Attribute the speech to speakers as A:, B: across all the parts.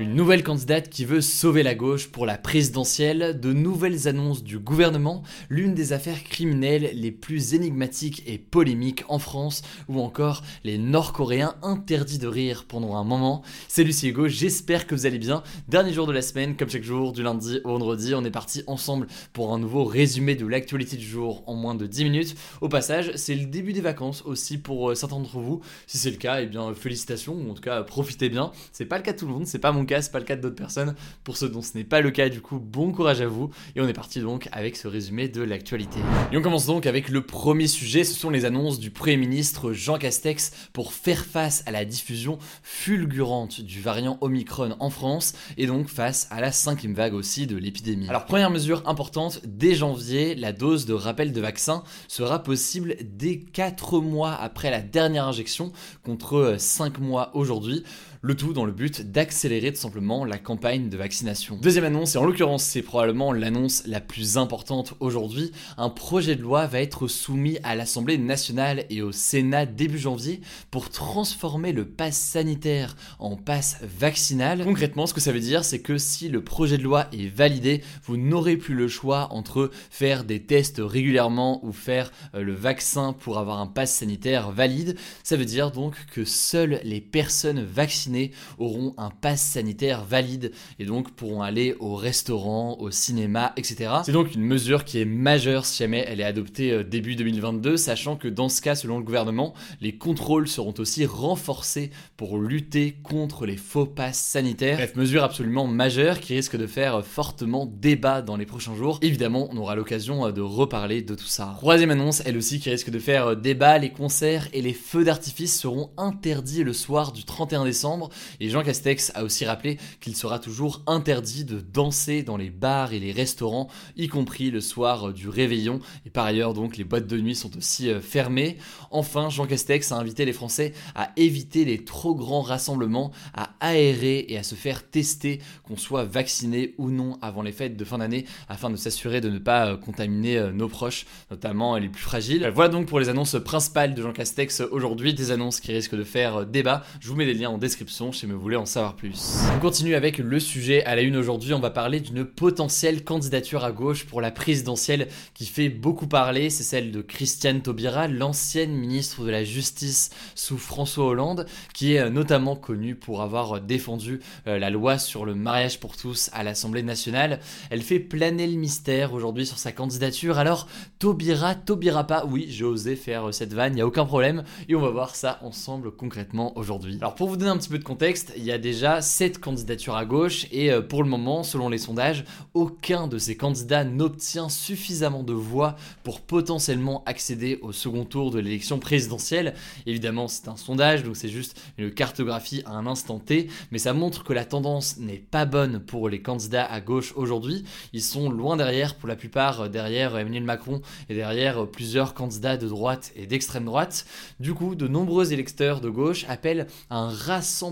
A: Une nouvelle candidate qui veut sauver la gauche pour la présidentielle, de nouvelles annonces du gouvernement, l'une des affaires criminelles les plus énigmatiques et polémiques en France, ou encore les Nord-Coréens interdits de rire pendant un moment. C'est Lucie Hugo, j'espère que vous allez bien. Dernier jour de la semaine, comme chaque jour, du lundi au vendredi, on est parti ensemble pour un nouveau résumé de l'actualité du jour en moins de 10 minutes. Au passage, c'est le début des vacances aussi pour euh, certains d'entre vous. Si c'est le cas, eh bien félicitations, ou en tout cas profitez bien. C'est pas le cas de tout le monde, c'est pas mon c'est pas le cas d'autres personnes. Pour ceux dont ce n'est pas le cas, du coup, bon courage à vous. Et on est parti donc avec ce résumé de l'actualité. Et on commence donc avec le premier sujet, ce sont les annonces du Premier ministre Jean Castex pour faire face à la diffusion fulgurante du variant Omicron en France et donc face à la cinquième vague aussi de l'épidémie. Alors première mesure importante, dès janvier, la dose de rappel de vaccin sera possible dès 4 mois après la dernière injection contre 5 mois aujourd'hui. Le tout dans le but d'accélérer tout simplement la campagne de vaccination. Deuxième annonce, et en l'occurrence c'est probablement l'annonce la plus importante aujourd'hui, un projet de loi va être soumis à l'Assemblée nationale et au Sénat début janvier pour transformer le pass sanitaire en pass vaccinal. Concrètement, ce que ça veut dire, c'est que si le projet de loi est validé, vous n'aurez plus le choix entre faire des tests régulièrement ou faire euh, le vaccin pour avoir un pass sanitaire valide. Ça veut dire donc que seules les personnes vaccinées auront un pass sanitaire valide et donc pourront aller au restaurant, au cinéma, etc. C'est donc une mesure qui est majeure si jamais elle est adoptée euh, début 2022, sachant que dans ce cas, selon le gouvernement, les contrôles seront aussi renforcés pour lutter contre les faux passes sanitaires. Bref, mesure absolument majeure qui risque de faire fortement débat dans les prochains jours. Évidemment, on aura l'occasion euh, de reparler de tout ça. Troisième annonce, elle aussi qui risque de faire euh, débat, les concerts et les feux d'artifice seront interdits le soir du 31 décembre et Jean Castex a aussi rappelé qu'il sera toujours interdit de danser dans les bars et les restaurants, y compris le soir du réveillon. Et par ailleurs, donc, les boîtes de nuit sont aussi euh, fermées. Enfin, Jean Castex a invité les Français à éviter les trop grands rassemblements, à aérer et à se faire tester, qu'on soit vacciné ou non avant les fêtes de fin d'année, afin de s'assurer de ne pas euh, contaminer euh, nos proches, notamment les plus fragiles. Voilà donc pour les annonces principales de Jean Castex aujourd'hui, des annonces qui risquent de faire débat. Je vous mets des liens en description si vous voulez en savoir plus. On continue avec le sujet à la une aujourd'hui. On va parler d'une potentielle candidature à gauche pour la présidentielle qui fait beaucoup parler. C'est celle de Christiane Taubira, l'ancienne ministre de la Justice sous François Hollande, qui est notamment connue pour avoir défendu euh, la loi sur le mariage pour tous à l'Assemblée nationale. Elle fait planer le mystère aujourd'hui sur sa candidature. Alors, Taubira, Taubira pas? Oui, j'ai osé faire cette vanne, il n'y a aucun problème. Et on va voir ça ensemble concrètement aujourd'hui. Alors, pour vous donner un petit peu contexte, il y a déjà 7 candidatures à gauche et euh, pour le moment, selon les sondages, aucun de ces candidats n'obtient suffisamment de voix pour potentiellement accéder au second tour de l'élection présidentielle. Évidemment, c'est un sondage, donc c'est juste une cartographie à un instant T, mais ça montre que la tendance n'est pas bonne pour les candidats à gauche aujourd'hui. Ils sont loin derrière, pour la plupart euh, derrière Emmanuel Macron et derrière euh, plusieurs candidats de droite et d'extrême droite. Du coup, de nombreux électeurs de gauche appellent à un rassemblement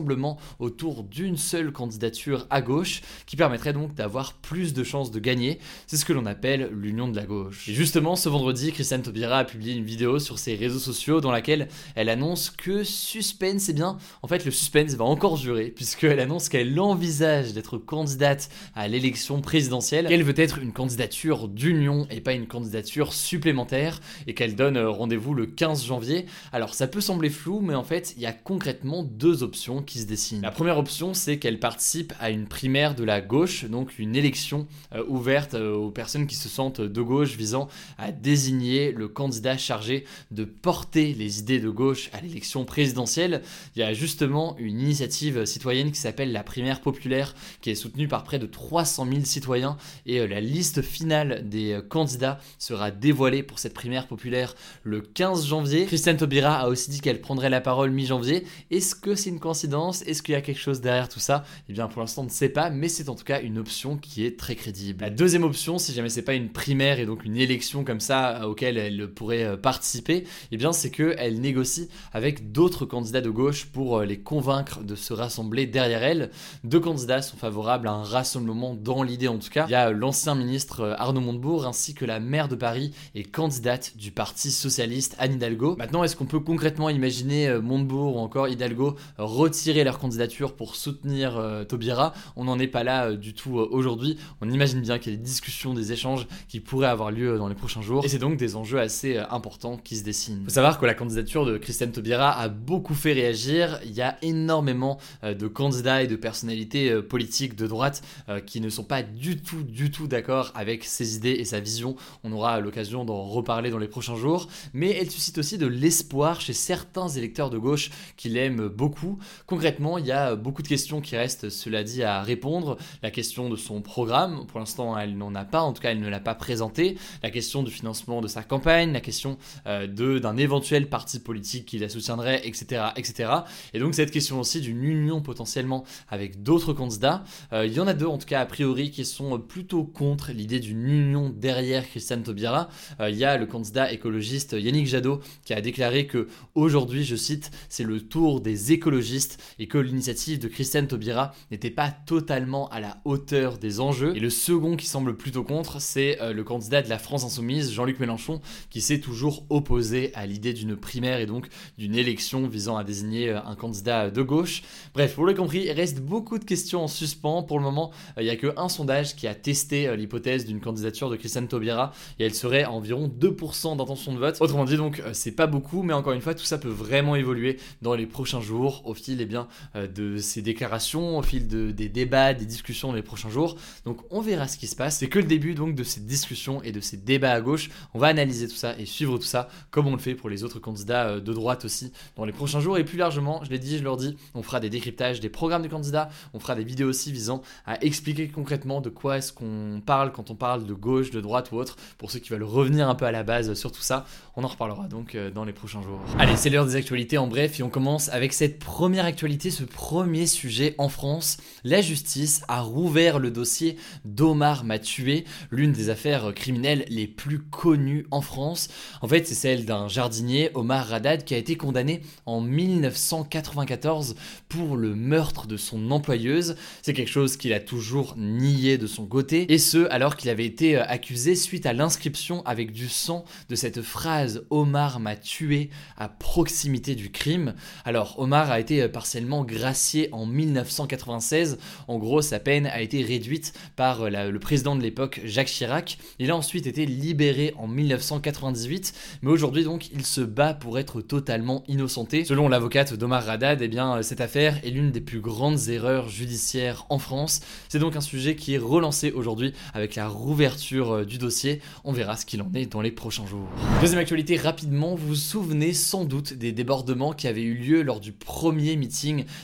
A: autour d'une seule candidature à gauche qui permettrait donc d'avoir plus de chances de gagner. C'est ce que l'on appelle l'union de la gauche. Et justement, ce vendredi, Christiane Taubira a publié une vidéo sur ses réseaux sociaux dans laquelle elle annonce que suspense, eh bien, en fait, le suspense va encore durer puisqu'elle annonce qu'elle envisage d'être candidate à l'élection présidentielle, qu'elle veut être une candidature d'union et pas une candidature supplémentaire et qu'elle donne rendez-vous le 15 janvier. Alors, ça peut sembler flou, mais en fait, il y a concrètement deux options se dessine. La première option, c'est qu'elle participe à une primaire de la gauche, donc une élection euh, ouverte euh, aux personnes qui se sentent de gauche visant à désigner le candidat chargé de porter les idées de gauche à l'élection présidentielle. Il y a justement une initiative citoyenne qui s'appelle la primaire populaire qui est soutenue par près de 300 000 citoyens et la liste finale des candidats sera dévoilée pour cette primaire populaire le 15 janvier. Christiane Taubira a aussi dit qu'elle prendrait la parole mi-janvier. Est-ce que c'est une coïncidence Est-ce qu'il y a quelque chose derrière tout ça? Eh bien, pour l'instant, on ne sait pas, mais c'est en tout cas une option qui est très crédible. La deuxième option, si jamais c'est pas une primaire et donc une élection comme ça euh, auquel elle pourrait euh, participer, eh bien, c'est qu'elle négocie avec d'autres candidats de gauche pour euh, les convaincre de se rassembler derrière elle. Deux candidats sont favorables à un rassemblement dans l'idée en tout cas. Il y a l'ancien ministre Arnaud Montebourg ainsi que la maire de Paris et candidate du Parti socialiste Anne Hidalgo. Maintenant, est-ce qu'on peut concrètement imaginer Montebourg ou encore Hidalgo retirer leur candidature pour soutenir euh, Taubira. On n'en est pas là euh, du tout euh, aujourd'hui. On imagine bien qu'il y a des discussions, des échanges qui pourraient avoir lieu dans les prochains jours. Et c'est donc des enjeux assez importants qui se dessinent. Il faut savoir que la candidature de Christiane Taubira a beaucoup fait réagir. Il y a énormément de candidats et de personnalités politiques de droite qui ne sont pas du tout, du tout d'accord avec ses idées et sa vision. On aura l'occasion d'en reparler dans les prochains jours. Mais elle suscite aussi de l'espoir chez certains électeurs de gauche qui l'aiment beaucoup. Concrètement, il y a beaucoup de questions qui restent, cela dit, à répondre. La question de son programme, pour l'instant, elle n'en a pas, en tout cas, elle ne l'a pas présenté. La question du financement de sa campagne, la question euh, d'un éventuel parti politique qui la soutiendrait, etc., etc. Et donc cette question aussi d'une union potentiellement avec d'autres candidats. Euh, il y en a deux, en tout cas, a priori, qui sont plutôt contre l'idée d'une union derrière Christiane Taubira. Euh, il y a le candidat écologiste Yannick Jadot qui a déclaré que aujourd'hui, je cite, c'est le tour des écologistes et que l'initiative de Christiane Taubira n'était pas totalement à la hauteur des enjeux. Et le second qui semble plutôt contre, c'est euh, le candidat de la France Insoumise, Jean-Luc Mélenchon, qui s'est toujours opposé à l'idée d'une primaire et donc d'une élection visant à désigner euh, un candidat de gauche. Bref, vous l'avez compris, il reste beaucoup de questions en suspens. Pour le moment, euh, il n'y a qu'un sondage qui a testé l'hypothèse d'une candidature de Christiane Taubira et elle serait à environ 2% d'intention de vote. Autrement dit, donc, c'est pas beaucoup, mais encore une fois, tout ça peut vraiment évoluer dans les prochains jours au fil eh euh, de ces déclarations, au fil de, des débats, des discussions dans les prochains jours. Donc on verra ce qui se passe. C'est que le début donc de ces discussions et de ces débats à gauche. On va analyser tout ça et suivre tout ça comme on le fait pour les autres candidats euh, de droite aussi dans les prochains jours. Et plus largement, je l'ai dit, je leur dis, on fera des décryptages des programmes des candidats. On fera des vidéos aussi visant à expliquer concrètement de quoi est-ce qu'on parle quand on parle de gauche, de droite ou autre. Pour ceux qui veulent revenir un peu à la base sur tout ça, on en reparlera donc euh, dans les prochains jours. Allez, c'est l'heure des actualités en bref et on commence avec cette première actualité, ce premier sujet en France. La justice a rouvert le dossier d'Omar Mathieu, l'une des affaires criminelles les plus connues en France. En fait, c'est celle d'un jardinier, Omar Radad, qui a été condamné en 1994 pour le meurtre de son employeuse. C'est quelque chose qu'il a toujours nié de son côté, et ce alors qu'il avait été accusé suite à l'inscription avec du sang de cette phrase Omar m'a tué à proximité du crime. Alors Omar a été partiellement gracié en 1996. En gros, sa peine a été réduite par euh, le président de l'époque, Jacques Chirac. Il a ensuite été libéré en 1998, mais aujourd'hui donc il se bat pour être totalement innocenté. Selon l'avocate d'Omar Radad, eh bien cette affaire est l'une des plus grandes erreurs judiciaires en France. C'est donc un sujet qui est relancé aujourd'hui avec la rouverture euh, du dossier. On verra ce qu'il en est dans les prochains jours. Deuxième actualité rapidement, vous vous souvenez sans doute des débordements qui avaient eu lieu lors du premier meeting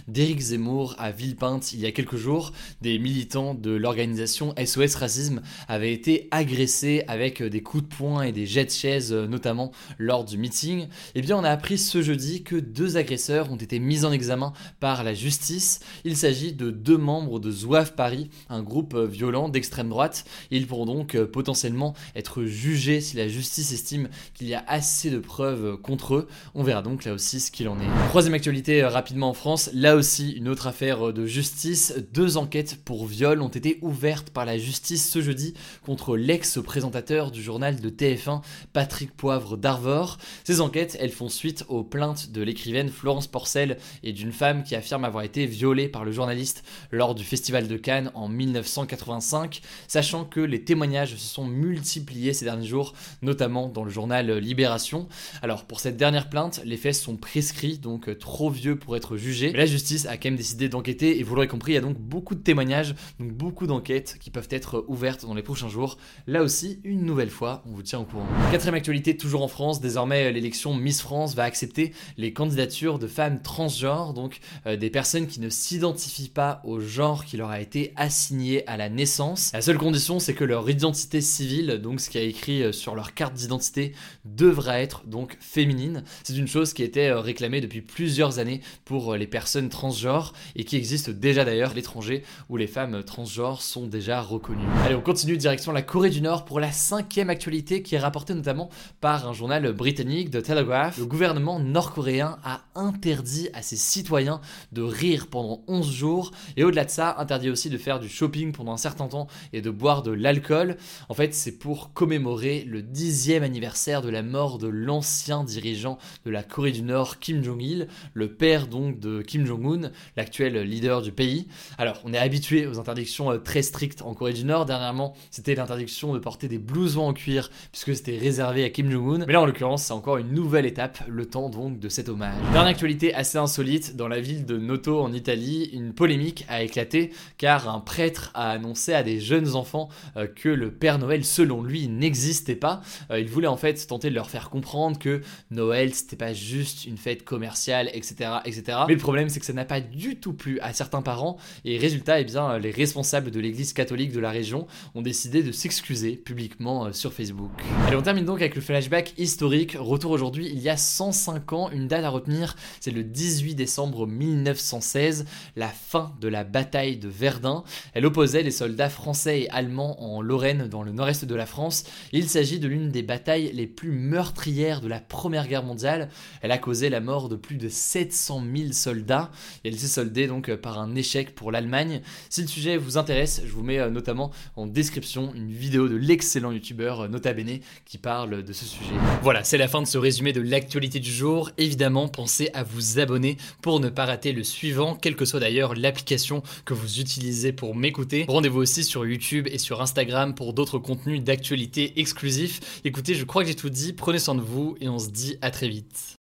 A: d'Éric Zemmour à Villepinte il y a quelques jours. Des militants de l'organisation SOS Racisme avaient été agressés avec des coups de poing et des jets de chaises notamment lors du meeting. Et eh bien on a appris ce jeudi que deux agresseurs ont été mis en examen par la justice. Il s'agit de deux membres de Zouave Paris, un groupe violent d'extrême droite. Ils pourront donc potentiellement être jugés si la justice estime qu'il y a assez de preuves contre eux. On verra donc là aussi ce qu'il en est. Troisième actualité rapidement en France, là aussi une autre affaire de justice. Deux enquêtes pour viol ont été ouvertes par la justice ce jeudi contre l'ex-présentateur du journal de TF1, Patrick Poivre d'Arvor. Ces enquêtes, elles font suite aux plaintes de l'écrivaine Florence Porcel et d'une femme qui affirme avoir été violée par le journaliste lors du Festival de Cannes en 1985, sachant que les témoignages se sont multipliés ces derniers jours, notamment dans le journal Libération. Alors pour cette dernière plainte, les faits sont prescrits, donc trop vieux pour être jugés. Mais la justice a quand même décidé d'enquêter. Et vous l'aurez compris, il y a donc beaucoup de témoignages, donc beaucoup d'enquêtes qui peuvent être ouvertes dans les prochains jours. Là aussi, une nouvelle fois, on vous tient au courant. Quatrième actualité, toujours en France, désormais l'élection Miss France va accepter les candidatures de femmes transgenres, donc euh, des personnes qui ne s'identifient pas au genre qui leur a été assigné à la naissance. La seule condition, c'est que leur identité civile, donc ce qui a écrit euh, sur leur carte d'identité, devra être donc féminine. C'est une chose qui était euh, réclamée depuis plusieurs années pour les personnes transgenres et qui existe déjà d'ailleurs à l'étranger où les femmes transgenres sont déjà reconnues. Allez, on continue direction la Corée du Nord pour la cinquième actualité qui est rapportée notamment par un journal britannique, The Telegraph. Le gouvernement nord-coréen a interdit à ses citoyens de rire pendant 11 jours et au-delà de ça, interdit aussi de faire du shopping pendant un certain temps et de boire de l'alcool. En fait, c'est pour commémorer le dixième anniversaire de la mort de l'ancien dirigeant de la Corée du Nord, Kim Jong-il, le père donc Kim Jong-un, l'actuel leader du pays. Alors, on est habitué aux interdictions euh, très strictes en Corée du Nord. Dernièrement, c'était l'interdiction de porter des blousons en cuir puisque c'était réservé à Kim Jong-un. Mais là, en l'occurrence, c'est encore une nouvelle étape, le temps donc de cet hommage. Dernière actualité assez insolite, dans la ville de Noto en Italie, une polémique a éclaté car un prêtre a annoncé à des jeunes enfants euh, que le Père Noël, selon lui, n'existait pas. Euh, il voulait en fait tenter de leur faire comprendre que Noël, c'était pas juste une fête commerciale, etc., etc. Mais le problème, c'est que ça n'a pas du tout plu à certains parents et résultat, eh bien, les responsables de l'église catholique de la région ont décidé de s'excuser publiquement euh, sur Facebook. Allez, on termine donc avec le flashback historique. Retour aujourd'hui, il y a 105 ans, une date à retenir, c'est le 18 décembre 1916, la fin de la bataille de Verdun. Elle opposait les soldats français et allemands en Lorraine, dans le nord-est de la France. Il s'agit de l'une des batailles les plus meurtrières de la Première Guerre mondiale. Elle a causé la mort de plus de 700 000 et elle s'est soldée donc par un échec pour l'Allemagne. Si le sujet vous intéresse, je vous mets euh, notamment en description une vidéo de l'excellent youtubeur euh, Nota Bene qui parle de ce sujet. Voilà, c'est la fin de ce résumé de l'actualité du jour. Évidemment, pensez à vous abonner pour ne pas rater le suivant, quelle que soit d'ailleurs l'application que vous utilisez pour m'écouter. Rendez-vous aussi sur YouTube et sur Instagram pour d'autres contenus d'actualité exclusifs. Écoutez, je crois que j'ai tout dit, prenez soin de vous et on se dit à très vite.